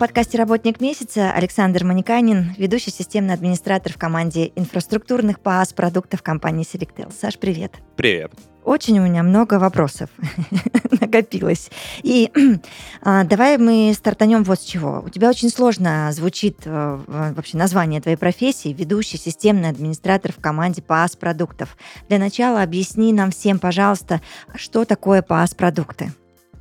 Подкасте «Работник месяца» Александр Маниканин, ведущий системный администратор в команде инфраструктурных ПАС продуктов компании Selectel. Саш, привет. Привет. Очень у меня много вопросов накопилось. И а, давай мы стартанем вот с чего. У тебя очень сложно звучит а, вообще название твоей профессии, ведущий системный администратор в команде ПАС продуктов. Для начала объясни нам всем, пожалуйста, что такое ПАС продукты.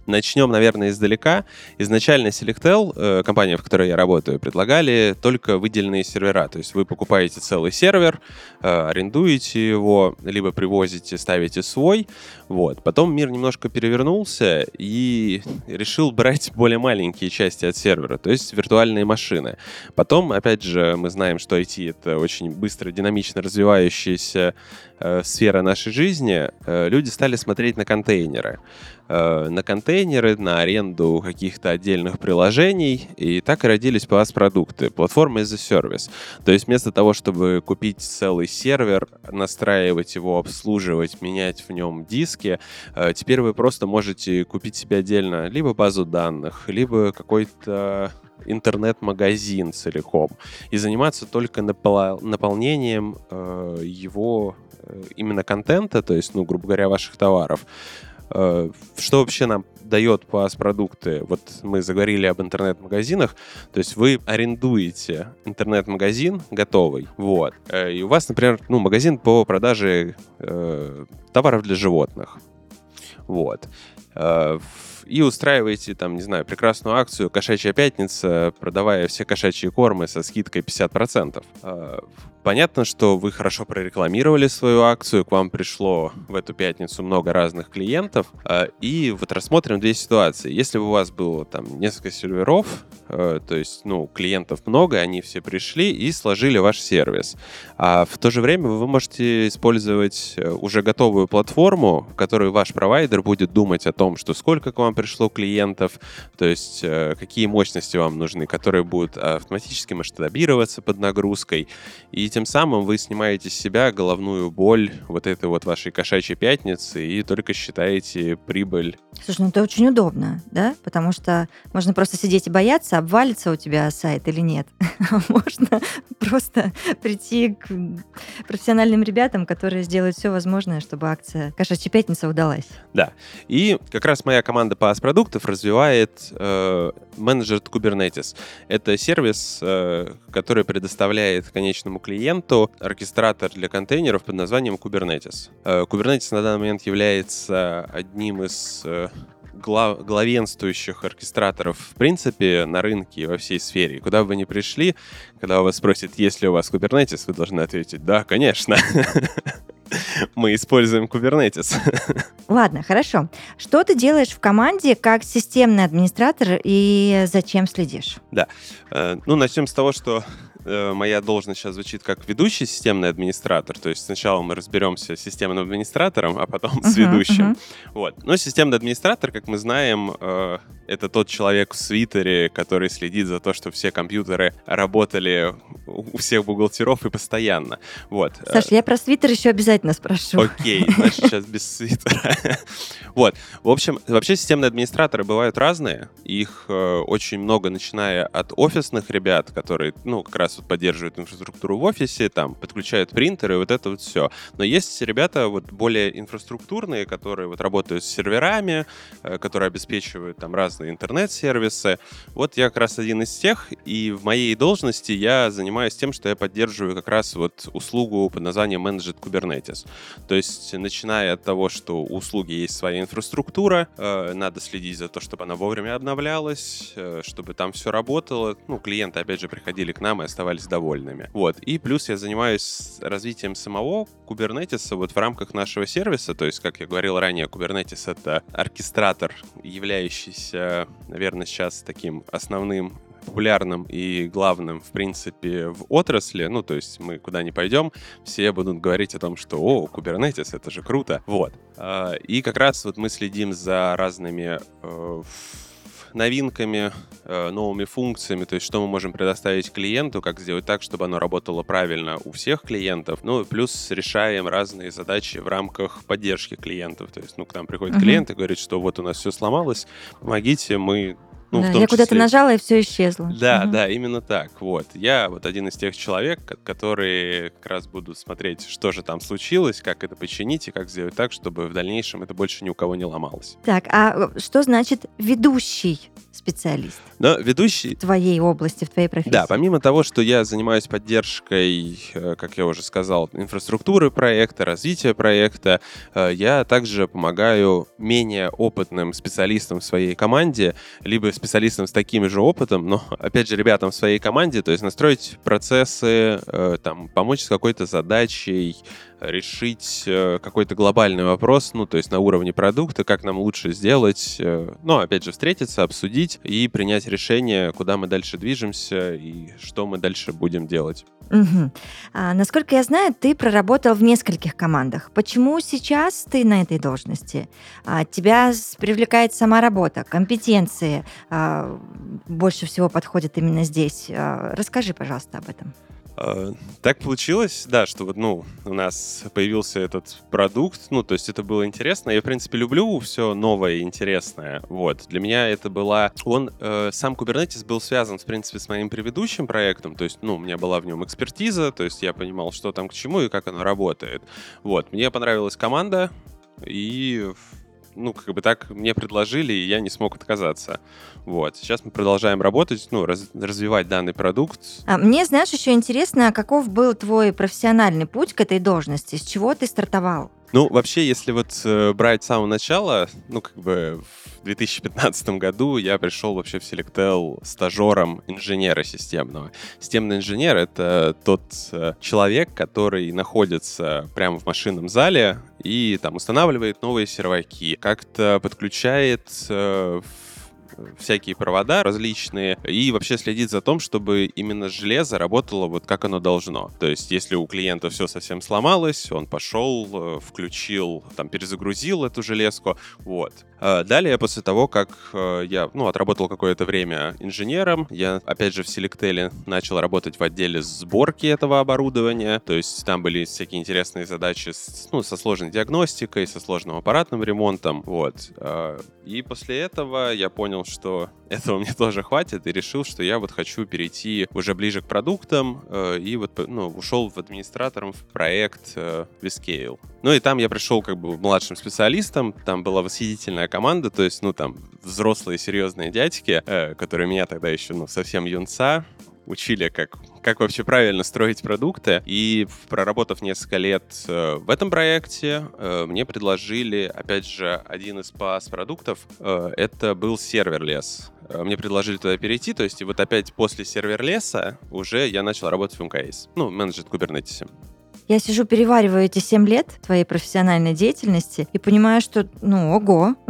Начнем, наверное, издалека. Изначально Selectel, э, компания, в которой я работаю, предлагали только выделенные сервера. То есть вы покупаете целый сервер, э, арендуете его, либо привозите, ставите свой. Вот. Потом мир немножко перевернулся и решил брать более маленькие части от сервера, то есть виртуальные машины. Потом, опять же, мы знаем, что IT — это очень быстро, динамично развивающаяся э, сфера нашей жизни. Э, люди стали смотреть на контейнеры. Э, на контейнеры, на аренду каких-то отдельных приложений, и так и родились PaaS-продукты, платформа as a service. То есть вместо того, чтобы купить целый сервер, настраивать его, обслуживать, менять в нем диски, теперь вы просто можете купить себе отдельно либо базу данных, либо какой-то интернет-магазин целиком и заниматься только напол- наполнением э, его именно контента, то есть, ну, грубо говоря, ваших товаров. Э, что вообще нам дает PaaS-продукты? Вот мы заговорили об интернет-магазинах, то есть вы арендуете интернет-магазин готовый, вот, э, и у вас, например, ну, магазин по продаже э, товаров для животных, вот. Э, и устраиваете, там, не знаю, прекрасную акцию «Кошачья пятница», продавая все кошачьи кормы со скидкой 50%. Э, Понятно, что вы хорошо прорекламировали свою акцию, к вам пришло в эту пятницу много разных клиентов, э, и вот рассмотрим две ситуации. Если бы у вас было там несколько серверов, э, то есть, ну, клиентов много, они все пришли и сложили ваш сервис, а в то же время вы можете использовать э, уже готовую платформу, в которой ваш провайдер будет думать о том, что сколько к вам пришло клиентов, то есть какие мощности вам нужны, которые будут автоматически масштабироваться под нагрузкой, и тем самым вы снимаете с себя головную боль вот этой вот вашей кошачьей пятницы и только считаете прибыль. Слушай, ну это очень удобно, да? Потому что можно просто сидеть и бояться, обвалится у тебя сайт или нет. Можно просто прийти к профессиональным ребятам, которые сделают все возможное, чтобы акция «Кошачья пятница» удалась. Да. И как раз моя команда PaaS продуктов развивает э, менеджер Kubernetes. Это сервис, э, который предоставляет конечному клиенту клиенту оркестратор для контейнеров под названием Kubernetes. Э, Kubernetes на данный момент является одним из э, глав, главенствующих оркестраторов в принципе на рынке во всей сфере. Куда бы вы ни пришли, когда вас спросят, есть ли у вас Kubernetes, вы должны ответить, да, конечно. Мы используем Kubernetes. Ладно, хорошо. Что ты делаешь в команде как системный администратор и зачем следишь? Да. Э, ну, начнем с того, что моя должность сейчас звучит как ведущий системный администратор. То есть сначала мы разберемся с системным администратором, а потом uh-huh, с ведущим. Uh-huh. Вот. Но системный администратор, как мы знаем, э, это тот человек в свитере, который следит за то, что все компьютеры работали у всех бухгалтеров и постоянно. Вот. Саш, я про свитер еще обязательно спрошу. Окей, значит, сейчас без свитера. вот. В общем, вообще системные администраторы бывают разные. Их э, очень много, начиная от офисных ребят, которые, ну, как раз поддерживают инфраструктуру в офисе, там, подключают принтеры, вот это вот все. Но есть ребята вот более инфраструктурные, которые вот работают с серверами, э, которые обеспечивают там разные интернет-сервисы. Вот я как раз один из тех, и в моей должности я занимаюсь тем, что я поддерживаю как раз вот услугу под названием Managed Kubernetes. То есть, начиная от того, что у услуги есть своя инфраструктура, э, надо следить за то, чтобы она вовремя обновлялась, э, чтобы там все работало. Ну, клиенты, опять же, приходили к нам и оставались довольными. Вот. И плюс я занимаюсь развитием самого Kubernetes вот в рамках нашего сервиса. То есть, как я говорил ранее, Kubernetes — это оркестратор, являющийся, наверное, сейчас таким основным популярным и главным, в принципе, в отрасли. Ну, то есть мы куда ни пойдем, все будут говорить о том, что «О, Kubernetes, это же круто!» Вот. А, и как раз вот мы следим за разными э, новинками, э, новыми функциями, то есть что мы можем предоставить клиенту, как сделать так, чтобы оно работало правильно у всех клиентов, ну, плюс решаем разные задачи в рамках поддержки клиентов, то есть, ну, к нам приходит uh-huh. клиент и говорит, что вот у нас все сломалось, помогите, мы ну, да, я куда-то нажала, и все исчезло. Да, угу. да, именно так. Вот. Я вот один из тех человек, которые как раз будут смотреть, что же там случилось, как это починить и как сделать так, чтобы в дальнейшем это больше ни у кого не ломалось. Так, а э, что значит ведущий специалист? Но ведущий... В твоей области, в твоей профессии. Да, помимо того, что я занимаюсь поддержкой, э, как я уже сказал, инфраструктуры проекта, развития проекта, э, я также помогаю менее опытным специалистам в своей команде, либо специалистам с таким же опытом, но, опять же, ребятам в своей команде, то есть настроить процессы, э, там, помочь с какой-то задачей, решить э, какой-то глобальный вопрос, ну, то есть на уровне продукта, как нам лучше сделать, э, ну, опять же, встретиться, обсудить и принять решение, куда мы дальше движемся и что мы дальше будем делать. Угу. А, насколько я знаю, ты проработал в нескольких командах. Почему сейчас ты на этой должности? А, тебя привлекает сама работа, компетенции а, больше всего подходят именно здесь. А, расскажи, пожалуйста, об этом. А, так получилось, да, что вот, ну, у нас появился этот продукт, ну, то есть это было интересно. Я, в принципе, люблю все новое и интересное, вот. Для меня это была... Он, э, сам Kubernetes был связан, в принципе, с моим предыдущим проектом, то есть, ну, у меня была в нем экспертиза, то есть я понимал, что там к чему и как оно работает. Вот, мне понравилась команда, и ну, как бы так мне предложили, и я не смог отказаться. Вот. Сейчас мы продолжаем работать, ну, раз, развивать данный продукт. А мне, знаешь, еще интересно, каков был твой профессиональный путь к этой должности? С чего ты стартовал? Ну, вообще, если вот э, брать с самого начала, ну, как бы в 2015 году я пришел вообще в Selectel стажером инженера системного. Системный инженер — это тот э, человек, который находится прямо в машинном зале и там устанавливает новые серваки, как-то подключает э, всякие провода различные и вообще следить за том, чтобы именно железо работало вот как оно должно. То есть, если у клиента все совсем сломалось, он пошел, э, включил, там, перезагрузил эту железку, вот. А далее, после того, как э, я, ну, отработал какое-то время инженером, я, опять же, в Selectel начал работать в отделе сборки этого оборудования, то есть там были всякие интересные задачи с, ну, со сложной диагностикой, со сложным аппаратным ремонтом, вот. И после этого я понял, что этого мне тоже хватит, и решил, что я вот хочу перейти уже ближе к продуктам, э, и вот ну, ушел в администратором в проект э, Viscale. Ну и там я пришел как бы младшим специалистом, там была восхитительная команда, то есть, ну там взрослые серьезные дядьки, э, которые меня тогда еще, ну, совсем юнца, учили, как, как вообще правильно строить продукты. И проработав несколько лет э, в этом проекте, э, мне предложили, опять же, один из пас-продуктов. Э, это был сервер-лес. Мне предложили туда перейти, то есть и вот опять после сервер-леса уже я начал работать в МКС, ну, менеджер Kubernetes. Я сижу, перевариваю эти 7 лет твоей профессиональной деятельности и понимаю, что, ну, ого.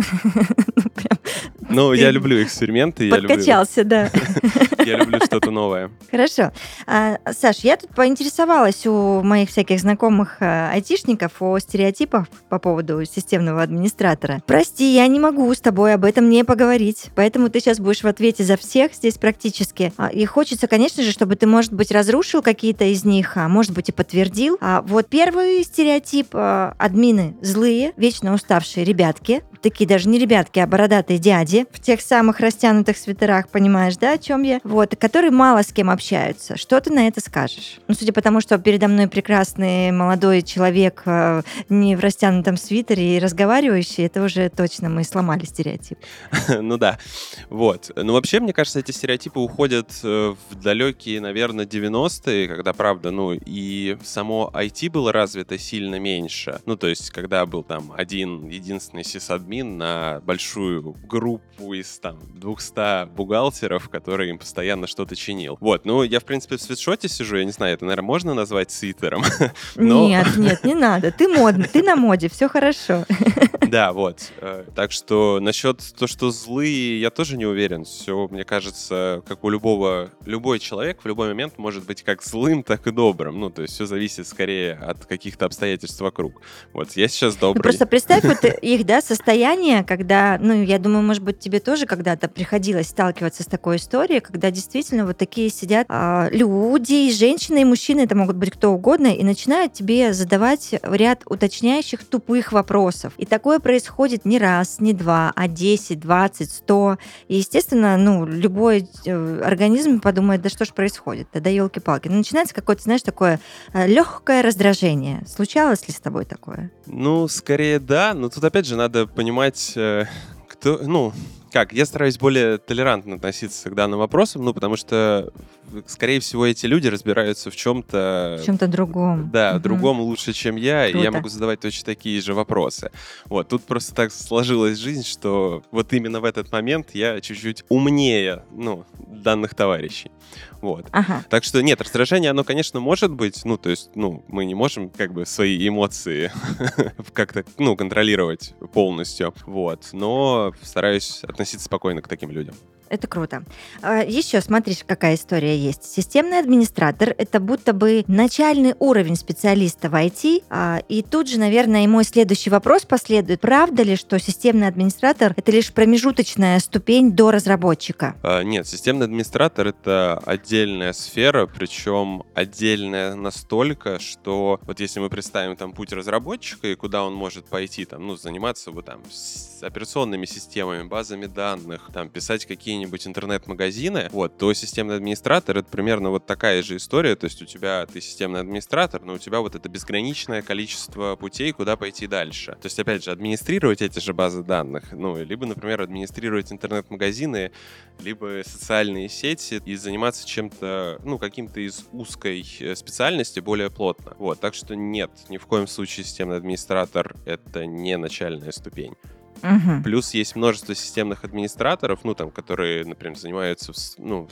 Ну, я люблю эксперименты. Подкачался, да. Я люблю что-то новое. Хорошо. А, Саш, я тут поинтересовалась у моих всяких знакомых а, айтишников о стереотипах по поводу системного администратора. Прости, я не могу с тобой об этом не поговорить, поэтому ты сейчас будешь в ответе за всех здесь практически. А, и хочется, конечно же, чтобы ты, может быть, разрушил какие-то из них, а может быть, и подтвердил. А вот первый стереотип а, админы злые, вечно уставшие ребятки, такие даже не ребятки, а бородатые дяди в тех самых растянутых свитерах, понимаешь, да, о чем я? Вот, которые мало с кем общаются. Что ты на это скажешь? Ну, судя по тому, что передо мной прекрасный молодой человек э, не в растянутом свитере и разговаривающий, это уже точно мы сломали стереотип. Ну да, вот. Ну вообще, мне кажется, эти стереотипы уходят э, в далекие, наверное, 90-е, когда, правда, ну и само IT было развито сильно меньше. Ну, то есть, когда был там один единственный сисадмин, админ на большую группу из там 200 бухгалтеров, которые им постоянно что-то чинил. Вот, ну, я, в принципе, в свитшоте сижу, я не знаю, это, наверное, можно назвать свитером? Но- Нет, нет, не надо. Ты модный, ты на моде, все хорошо. Да, вот. Э, Так что насчет то, что злые, я тоже не уверен. Все, мне кажется, как у любого, любой человек в любой момент может быть как злым, так и добрым. Ну, то есть все зависит скорее от каких-то обстоятельств вокруг. Вот, я сейчас Ну, добрый. просто представь вот их, да, состояние, когда, ну, я думаю, может быть, тебе тоже когда-то приходилось сталкиваться с такой историей, когда действительно вот такие сидят а, люди, и женщины, и мужчины, это могут быть кто угодно, и начинают тебе задавать ряд уточняющих тупых вопросов. И такое происходит не раз, не два, а 10, 20, 100. И, естественно, ну, любой э, организм подумает, да что ж происходит, да елки-палки. Ну, начинается какое-то, знаешь, такое легкое раздражение. Случалось ли с тобой такое? Ну, скорее да, но тут опять же надо понимать, э, кто, ну, как, я стараюсь более толерантно относиться к данным вопросам, ну, потому что, скорее всего, эти люди разбираются в чем-то... В чем-то другом. Да, Мгм. другом лучше, чем я, и я Круто. могу задавать точно такие же вопросы. Вот, тут просто так сложилась жизнь, что вот именно в этот момент я чуть-чуть умнее, ну, данных товарищей. Вот. Ага. Так что нет, раздражение, оно, конечно, может быть, ну, то есть, ну, мы не можем как бы свои эмоции как-то, ну, контролировать полностью, вот, но стараюсь относиться спокойно к таким людям. Это круто. А, Еще смотришь, какая история есть. Системный администратор — это будто бы начальный уровень специалиста в IT. а, И тут же, наверное, и мой следующий вопрос последует. Правда ли, что системный администратор — это лишь промежуточная ступень до разработчика? А, Нет, системный администратор — это отдельная сфера, причем отдельная настолько, что вот если мы представим там путь разработчика и куда он может пойти, там, ну, заниматься вот там операционными системами, базами данных, там, писать какие-нибудь интернет-магазины, вот, то системный администратор — это примерно вот такая же история, то есть у тебя, ты системный администратор, но у тебя вот это безграничное количество путей, куда пойти дальше. То есть, опять же, администрировать эти же базы данных, ну, либо, например, администрировать интернет-магазины, либо социальные сети и заниматься чем-то, ну, каким-то из узкой э, специальности более плотно. Вот, так что нет, ни в коем случае системный администратор — это не начальная ступень. Мгм. Плюс есть множество системных администраторов, ну, там, которые, например, занимаются, ну,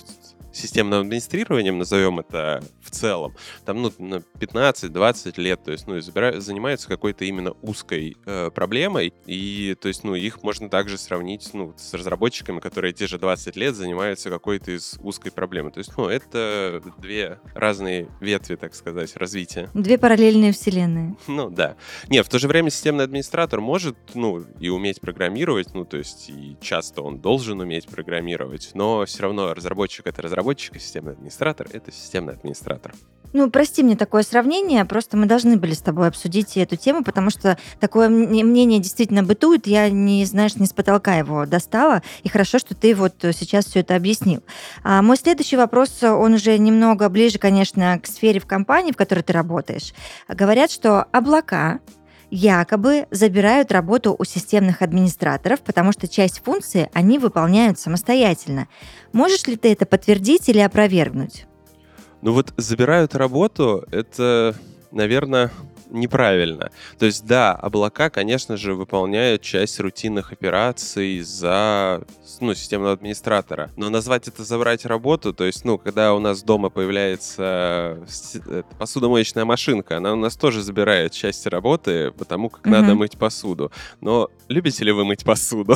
системным администрированием, назовем это в целом, там, ну, на 15-20 лет, то есть, ну, и забира- занимаются какой-то именно узкой э, проблемой, и, то есть, ну, их можно также сравнить, ну, с разработчиками, которые те же 20 лет занимаются какой-то из узкой проблемы. То есть, ну, это две разные ветви, так сказать, развития. Две параллельные вселенные. Ну да. Не, в то же время системный администратор может, ну, и уметь программировать, ну, то есть и часто он должен уметь программировать, но все равно разработчик — это разработчик, а системный администратор — это системный администратор. Ну, прости мне такое сравнение, просто мы должны были с тобой обсудить эту тему, потому что такое мнение действительно бытует, я не, знаешь, не с потолка его достала, и хорошо, что ты вот сейчас все это объяснил. А мой следующий вопрос, он уже немного ближе, конечно, к сфере в компании, в которой ты работаешь. Говорят, что облака якобы забирают работу у системных администраторов, потому что часть функций они выполняют самостоятельно. Можешь ли ты это подтвердить или опровергнуть? Ну вот забирают работу, это, наверное, неправильно. То есть, да, облака, конечно же, выполняют часть рутинных операций за ну, системного администратора. Но назвать это забрать работу, то есть, ну, когда у нас дома появляется с- э, посудомоечная машинка, она у нас тоже забирает часть работы, потому как Мгм. надо мыть посуду. Но любите ли вы мыть посуду?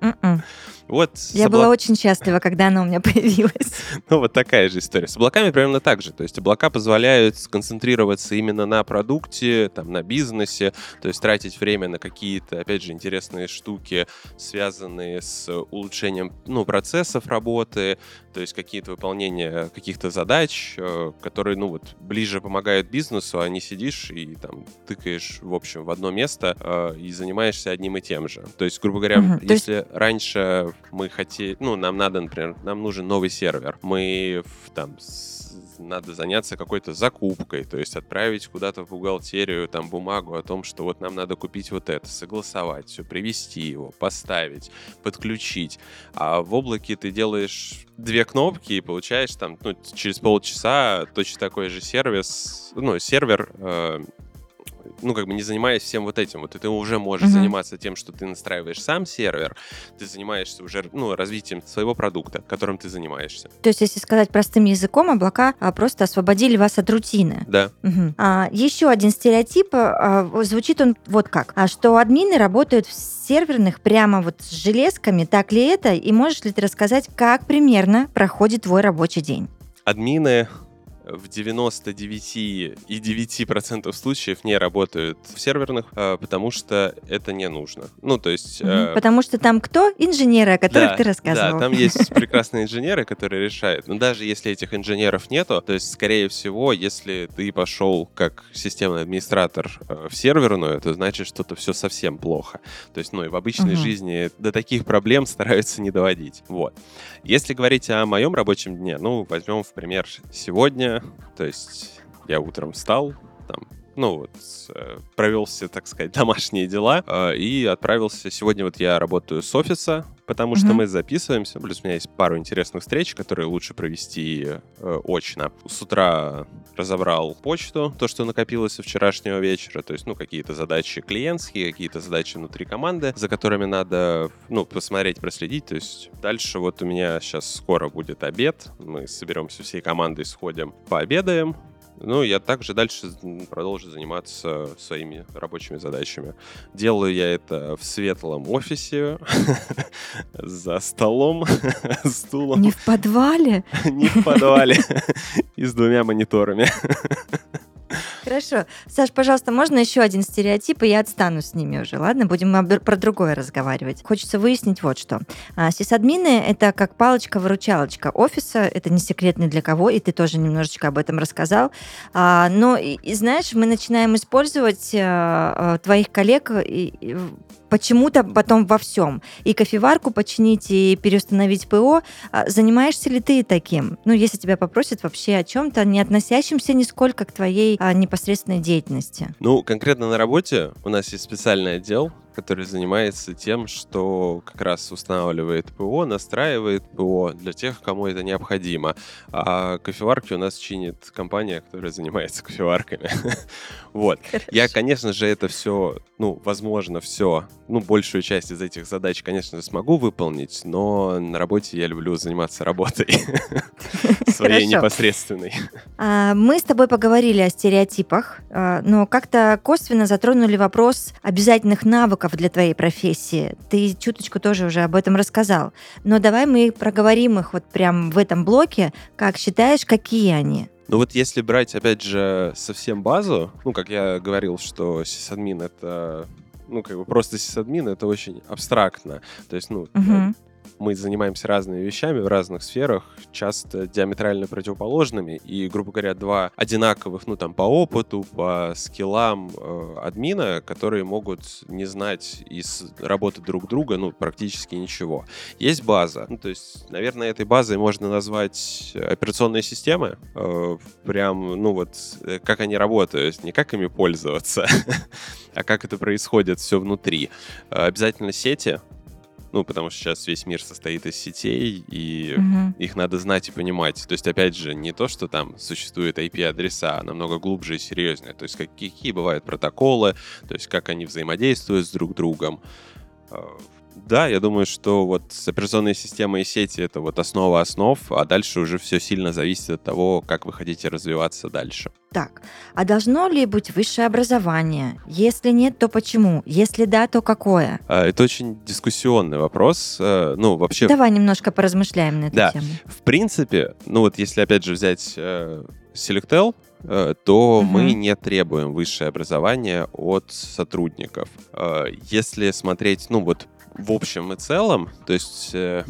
М-м. Вот Я обла- была очень счастлива, когда она у меня появилась. ну, вот такая же история. С облаками примерно так же. То есть облака позволяют сконцентрироваться именно на продукте, там, на бизнесе, то есть тратить время на какие-то, опять же, интересные штуки, связанные с улучшением, ну, процессов работы, то есть какие-то выполнения каких-то задач, э, которые, ну, вот, ближе помогают бизнесу, а не сидишь и там тыкаешь, в общем, в одно место э, и занимаешься одним и тем же. То есть, грубо говоря, есть- если раньше мы хотели, ну, нам надо, например, нам нужен новый сервер, мы там надо заняться какой-то закупкой, то есть отправить куда-то в бухгалтерию там бумагу о том, что вот нам надо купить вот это, согласовать все, привести его, поставить, подключить. А в облаке ты делаешь две кнопки и получаешь там ну, через полчаса точно такой же сервис, ну, сервер, э, ну, как бы не занимаясь всем вот этим. Вот и ты уже можешь Мгм. заниматься тем, что ты настраиваешь сам сервер, ты занимаешься уже, ну, развитием своего продукта, которым ты занимаешься. То есть, если сказать простым языком, облака а, просто освободили вас от рутины. Да. Мгм. А, еще один стереотип, а, звучит он вот как, а, что админы работают в серверных прямо вот с железками, так ли это, и можешь ли ты рассказать, как примерно проходит твой рабочий день? Админы в 99,9% случаев не работают в серверных, э, потому что это не нужно. Ну, то есть... Э, Потому что там кто? Инженеры, о которых Да, ты рассказывал. Да, там есть прекрасные инженеры, которые решают. Но даже если этих инженеров нету, то есть, скорее всего, если ты пошел как системный администратор э, в серверную, это значит, что-то все совсем плохо. То есть, ну и в обычной Мгм. жизни до таких проблем стараются не доводить. Вот. Если говорить о моем рабочем дне, ну, возьмем в пример сегодня, то есть я утром встал, там, ну вот, э, провел все, так сказать, домашние дела э, и отправился. Сегодня вот я работаю с офиса, потому что Мгм. мы записываемся, плюс у меня есть пару интересных встреч, которые лучше провести э, очно. С утра разобрал почту, то, что накопилось со вчерашнего вечера, то есть, ну, какие-то задачи клиентские, какие-то задачи внутри команды, за которыми надо, ну, посмотреть, проследить, то есть дальше вот у меня сейчас скоро будет обед, мы соберемся всей командой, сходим, пообедаем, ну, я также дальше продолжу заниматься своими рабочими задачами. Делаю я это в светлом офисе, за столом, стулом, Не в подвале? не в подвале и с двумя мониторами. Хорошо. Саш, пожалуйста, можно еще один стереотип, и я отстану с ними уже, ладно? Будем про другое разговаривать. Хочется выяснить вот что. А, Сисадмины — это как палочка-выручалочка офиса, это не секрет ни для кого, и ты тоже немножечко об этом рассказал. А, но, и, и знаешь, мы начинаем использовать а, а, твоих коллег и- и почему-то потом во всем. И кофеварку починить, и переустановить ПО. А Занимаешься ли ты таким? Ну, если тебя попросят вообще о чем-то, не относящемся нисколько к твоей а, непосредственной деятельности. Ну, конкретно на работе у нас есть специальный отдел, который занимается тем, что как раз устанавливает ПО, настраивает ПО для тех, кому это необходимо. А кофеварки у нас чинит компания, которая занимается кофеварками. Вот. Я, конечно же, это все, ну, возможно, все, ну, большую часть из этих задач, конечно же, смогу выполнить, но на работе я люблю заниматься работой своей непосредственной. А, Мы с тобой поговорили о стереотипах, а, но как-то косвенно затронули вопрос обязательных навыков для твоей профессии. Ты чуточку тоже уже об этом рассказал. Но давай мы проговорим их вот прям в этом блоке. Как считаешь, какие они? Ну вот если брать, опять же, совсем базу, ну, как я говорил, что сисадмин — это ну, как бы просто сисадмин — это очень абстрактно. То есть, ну, Мгм. Мы занимаемся разными вещами в разных сферах, часто диаметрально противоположными, и, грубо говоря, два одинаковых, ну, там, по опыту, по скиллам э, админа, которые могут не знать из работы друг друга, ну, практически ничего. Есть база, ну, то есть, наверное, этой базой можно назвать операционные системы, э, прям, ну, вот, э, как они работают, не как ими пользоваться, а как это происходит все внутри. Э, Обязательно сети, ну, потому что сейчас весь мир состоит из сетей, и Мгм. их надо знать и понимать. То есть, опять же, не то, что там существуют IP-адреса, а намного глубже и серьезнее. То есть, как- какие бывают протоколы, то есть, как они взаимодействуют с друг другом. Да, я думаю, что вот операционные системы и сети — это вот основа основ, а дальше уже все сильно зависит от того, как вы хотите развиваться дальше. Так, а должно ли быть высшее образование? Если нет, то почему? Если да, то какое? А, Это очень дискуссионный вопрос. Э, Ну, вообще, Давай немножко поразмышляем на эту Да. тему. В принципе, ну вот если опять же взять э, Selectel, э, то Мгм. мы не требуем высшее образование от сотрудников. Если смотреть, ну вот в общем и целом, то есть э,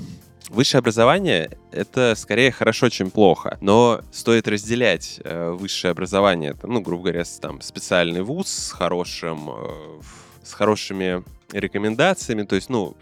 высшее образование это скорее хорошо, чем плохо, но стоит разделять э, высшее образование, ну грубо говоря, там специальный вуз с хорошим, э, с хорошими рекомендациями, то есть, ну,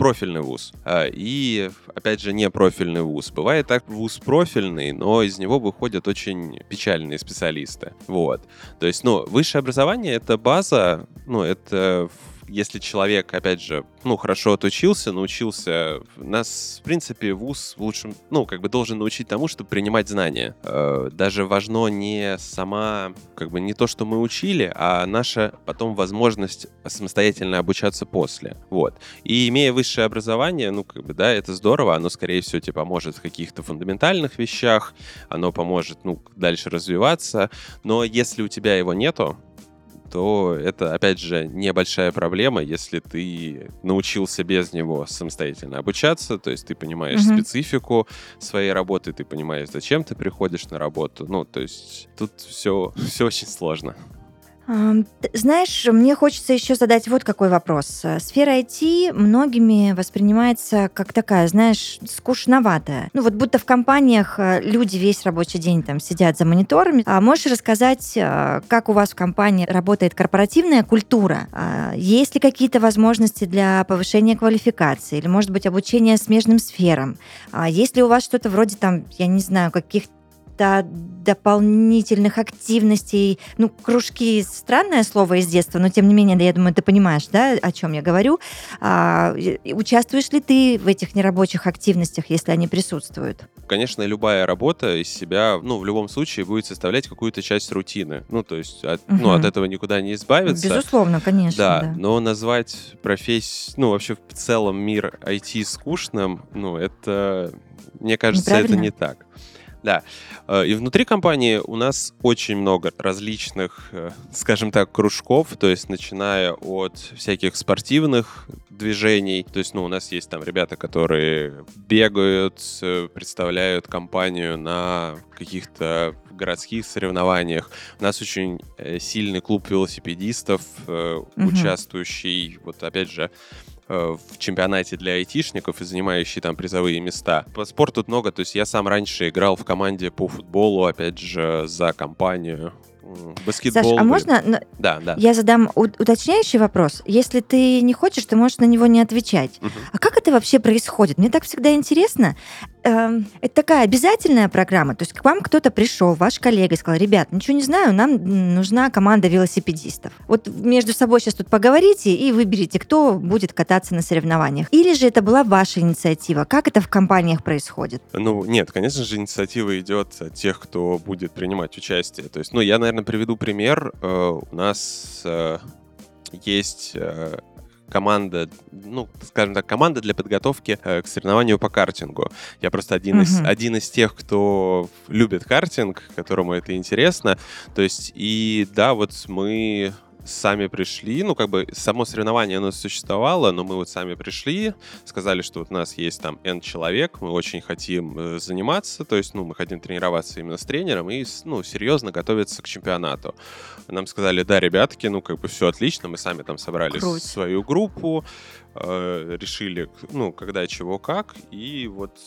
профильный вуз. А, И, опять же, не профильный вуз. Бывает так вуз профильный, но из него выходят очень печальные специалисты. Вот. То есть, ну, высшее образование — это база, ну, это если человек, опять же, ну, хорошо отучился, научился, нас, в принципе, вуз в лучшем, ну, как бы должен научить тому, чтобы принимать знания. Э, даже важно не сама, как бы не то, что мы учили, а наша потом возможность самостоятельно обучаться после. Вот. И имея высшее образование, ну, как бы, да, это здорово, оно, скорее всего, тебе поможет в каких-то фундаментальных вещах, оно поможет, ну, дальше развиваться, но если у тебя его нету, то это, опять же, небольшая проблема, если ты научился без него самостоятельно обучаться, то есть ты понимаешь mm-hmm. специфику своей работы, ты понимаешь, зачем ты приходишь на работу. Ну, то есть тут все, все очень сложно. Знаешь, мне хочется еще задать вот какой вопрос. Э, сфера IT многими воспринимается как такая, знаешь, скучноватая. Ну вот будто в компаниях э, люди весь рабочий день там сидят за мониторами. А можешь рассказать, э, как у вас в компании работает корпоративная культура? А есть ли какие-то возможности для повышения квалификации или, может быть, обучения смежным сферам? А есть ли у вас что-то вроде там, я не знаю, каких-то каких-то дополнительных активностей. Ну, кружки — странное слово из детства, но тем не менее, да, я думаю, ты понимаешь, да, о чем я говорю. А, участвуешь ли ты в этих нерабочих активностях, если они присутствуют? Конечно, любая работа из себя, ну, в любом случае будет составлять какую-то часть рутины. Ну, то есть, от, угу. ну, от этого никуда не избавиться. Безусловно, конечно. Да, да. но назвать профессию, ну, вообще в целом мир IT скучным, ну, это, мне кажется, это не так. Да. Э, и внутри компании у нас очень много различных, э, скажем так, кружков, то есть начиная от всяких спортивных движений, то есть, ну, у нас есть там ребята, которые бегают, э, представляют компанию на каких-то городских соревнованиях. У нас очень сильный клуб велосипедистов, угу. участвующий, вот опять же, в чемпионате для айтишников и занимающий там призовые места. По спорту тут много, то есть я сам раньше играл в команде по футболу, опять же, за компанию баскетбол. Саш, а можно да, да. я задам уточняющий вопрос? Если ты не хочешь, ты можешь на него не отвечать. Угу. А как это вообще происходит? Мне так всегда интересно. Эм, это такая обязательная программа. То есть к вам кто-то пришел, ваш коллега, и сказал, ребят, ничего не знаю, нам нужна команда велосипедистов. Вот между собой сейчас тут поговорите и выберите, кто будет кататься на соревнованиях. Или же это была ваша инициатива? Как это в компаниях происходит? Ну, нет, конечно же, инициатива идет от тех, кто будет принимать участие. То есть, ну, я, наверное, приведу пример. Э, у нас э, есть э, команда, ну, скажем так, команда для подготовки к соревнованию по картингу. Я просто один, uh-huh. из, один из тех, кто любит картинг, которому это интересно. То есть, и да, вот мы сами пришли, ну, как бы само соревнование, оно существовало, но мы вот сами пришли, сказали, что вот у нас есть там N человек, мы очень хотим э, заниматься, то есть, ну, мы хотим тренироваться именно с тренером и, ну, серьезно готовиться к чемпионату. Нам сказали, да, ребятки, ну, как бы все отлично, мы сами там собрали Круть. свою группу, э, решили, ну, когда, чего, как, и вот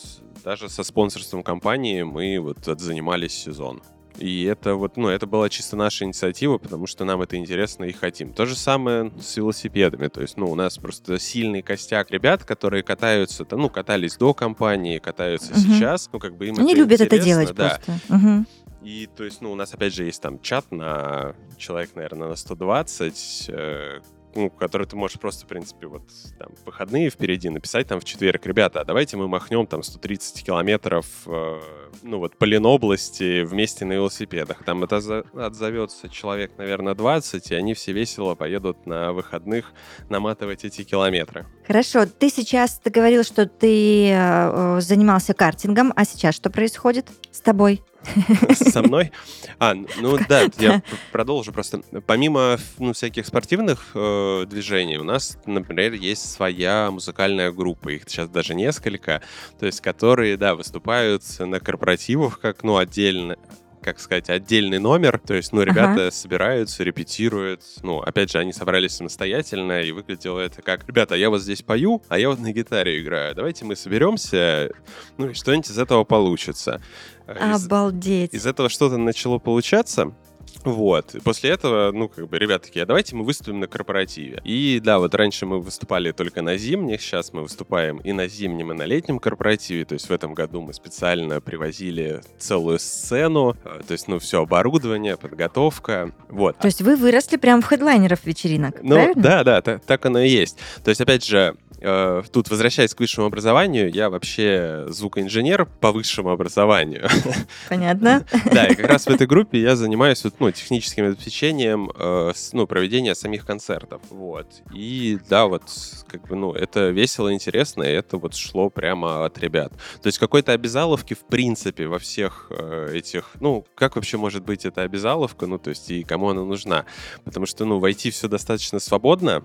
даже со спонсорством компании мы вот занимались сезон. И это вот, ну, это была чисто наша инициатива, потому что нам это интересно и хотим. То же самое с велосипедами. То есть, ну, у нас просто сильный костяк ребят, которые катаются, ну, катались до компании, катаются угу. сейчас. Ну, как бы им Они это любят это делать да. просто. Угу. И, то есть, ну, у нас, опять же, есть там чат на человек, наверное, на 120, э, ну, который ты можешь просто, в принципе, вот там выходные впереди написать там в четверг, ребята, а давайте мы махнем там 130 километров, э, ну вот по Ленобласти вместе на велосипедах. Там это отзовется человек, наверное, 20, и они все весело поедут на выходных наматывать эти километры. Хорошо, ты сейчас ты говорил, что ты э, занимался картингом, а сейчас что происходит с тобой? со мной. А, ну да, я продолжу просто. Помимо ну, всяких спортивных э, движений, у нас, например, есть своя музыкальная группа, их сейчас даже несколько, то есть которые, да, выступают на корпоративах как, ну, отдельно, как сказать, отдельный номер. То есть, ну, ребята ага. собираются, репетируют. Ну, опять же, они собрались самостоятельно, и выглядело это как, ребята, я вот здесь пою, а я вот на гитаре играю. Давайте мы соберемся, ну, и что-нибудь из этого получится. Обалдеть. Из, из этого что-то начало получаться. Вот. После этого, ну, как бы, ребята такие, а давайте мы выступим на корпоративе. И да, вот раньше мы выступали только на зимних, сейчас мы выступаем и на зимнем, и на летнем корпоративе. То есть в этом году мы специально привозили целую сцену, э, то есть, ну, все оборудование, подготовка. Вот. То есть вы выросли прямо в хедлайнеров вечеринок, Ну, правильно? да, да, та- так оно и есть. То есть, опять же, тут, возвращаясь к высшему образованию, я вообще звукоинженер по высшему образованию. Понятно. Да, и как раз в этой группе я занимаюсь ну, техническим обеспечением э, ну, проведения самих концертов. Вот. И да, вот как бы, ну, это весело, интересно, и это вот шло прямо от ребят. То есть какой-то обязаловки, в принципе, во всех э, этих... Ну, как вообще может быть эта обязаловка? Ну, то есть и кому она нужна? Потому что, ну, в IT все достаточно свободно.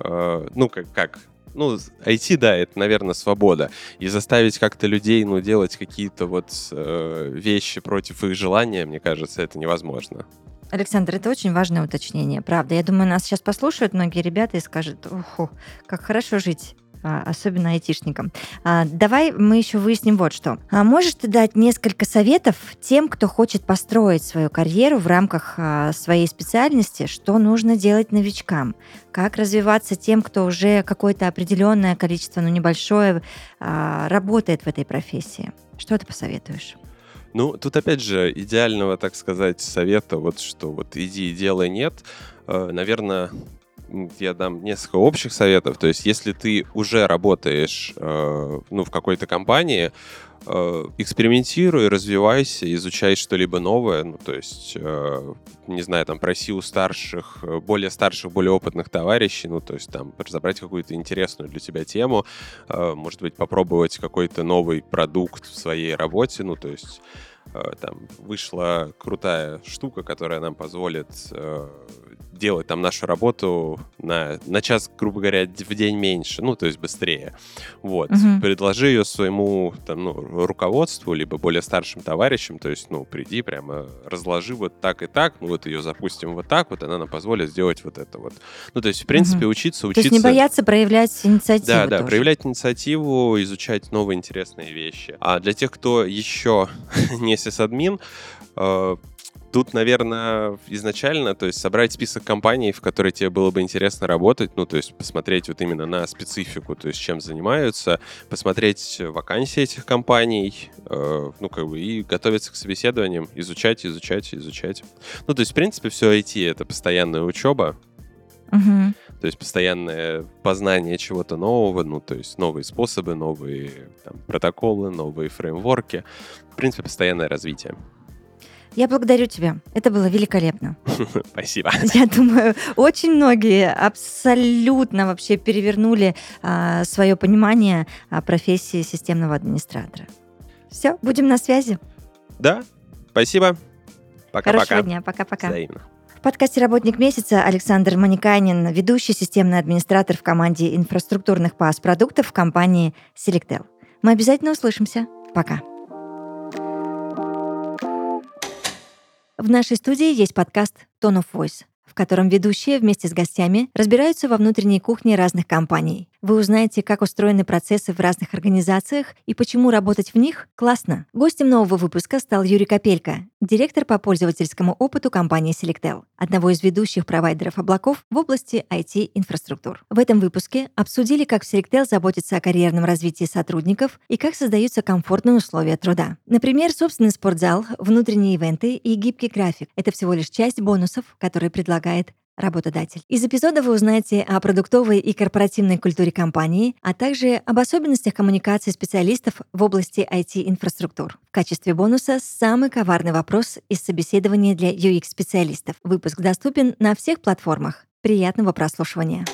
Э, ну, как, как? Ну, IT, да, это, наверное, свобода. И заставить как-то людей, ну, делать какие-то вот э, вещи против их желания, мне кажется, это невозможно. Александр, это очень важное уточнение, правда. Я думаю, нас сейчас послушают многие ребята и скажут, уху, как хорошо жить особенно айтишникам. А, Давай мы еще выясним вот что. А Можешь ты дать несколько советов тем, кто хочет построить свою карьеру в рамках а, своей специальности, что нужно делать новичкам? Как развиваться тем, кто уже какое-то определенное количество, ну небольшое, а, работает в этой профессии? Что ты посоветуешь? Ну, тут опять же идеального, так сказать, совета, вот что вот иди и делай нет. Э, Наверное, я дам несколько общих советов. То есть, если ты уже работаешь э, ну, в какой-то компании, э, экспериментируй, развивайся, изучай что-либо новое. Ну, то есть, э, не знаю, там, проси у старших, э, более старших, более опытных товарищей, ну, то есть, там, разобрать какую-то интересную для тебя тему, э, может быть, попробовать какой-то новый продукт в своей работе, ну, то есть, э, там, вышла крутая штука, которая нам позволит э, делать там нашу работу на, на час, грубо говоря, в день меньше, ну, то есть быстрее. Вот. Мгм. Предложи ее своему там, ну, руководству, либо более старшим товарищам, то есть, ну, приди прямо, разложи вот так и так, мы вот ее запустим вот так, вот она нам позволит сделать вот это вот. Ну, то есть, в принципе, учиться, То учиться... есть не бояться проявлять инициативу Да, да, тоже. проявлять инициативу, изучать новые интересные вещи. А для тех, кто еще не сисадмин, э, тут, наверное, изначально, то есть собрать список компаний, в которые тебе было бы интересно работать, ну, то есть посмотреть вот именно на специфику, то есть чем занимаются, посмотреть вакансии этих компаний, э, ну, как бы, и готовиться к собеседованиям, изучать, изучать, изучать. Ну, то есть, в принципе, все IT — это постоянная учеба, Мгм. то есть постоянное познание чего-то нового, ну, то есть новые способы, новые там, протоколы, новые фреймворки. В принципе, постоянное развитие. Я благодарю тебя. Это было великолепно. Спасибо. Я думаю, очень многие абсолютно вообще перевернули свое понимание а, профессии системного администратора. Все, будем на связи. Да, спасибо. Пока-пока. Хорошего дня. Пока-пока. Взаимно. В подкасте «Работник месяца» Александр Маниканин, ведущий системный администратор в команде инфраструктурных пас-продуктов в компании Selectel. Мы обязательно услышимся. Пока. В нашей студии есть подкаст Tone of Voice, в котором ведущие вместе с гостями разбираются во внутренней кухне разных компаний. Вы узнаете, как устроены процессы в разных организациях и почему работать в них классно. Гостем нового выпуска стал Юрий Копелько, директор по пользовательскому опыту компании Selectel, одного из ведущих провайдеров облаков в области IT-инфраструктур. В этом выпуске обсудили, как Selectel заботится о карьерном развитии сотрудников и как создаются комфортные условия труда. Например, собственный спортзал, внутренние ивенты и гибкий график — это всего лишь часть бонусов, которые предлагает работодатель. Из эпизода вы узнаете о продуктовой и корпоративной культуре компании, а также об особенностях коммуникации специалистов в области IT-инфраструктур. В качестве бонуса самый коварный вопрос из собеседования для UX-специалистов. Выпуск доступен на всех платформах. Приятного прослушивания.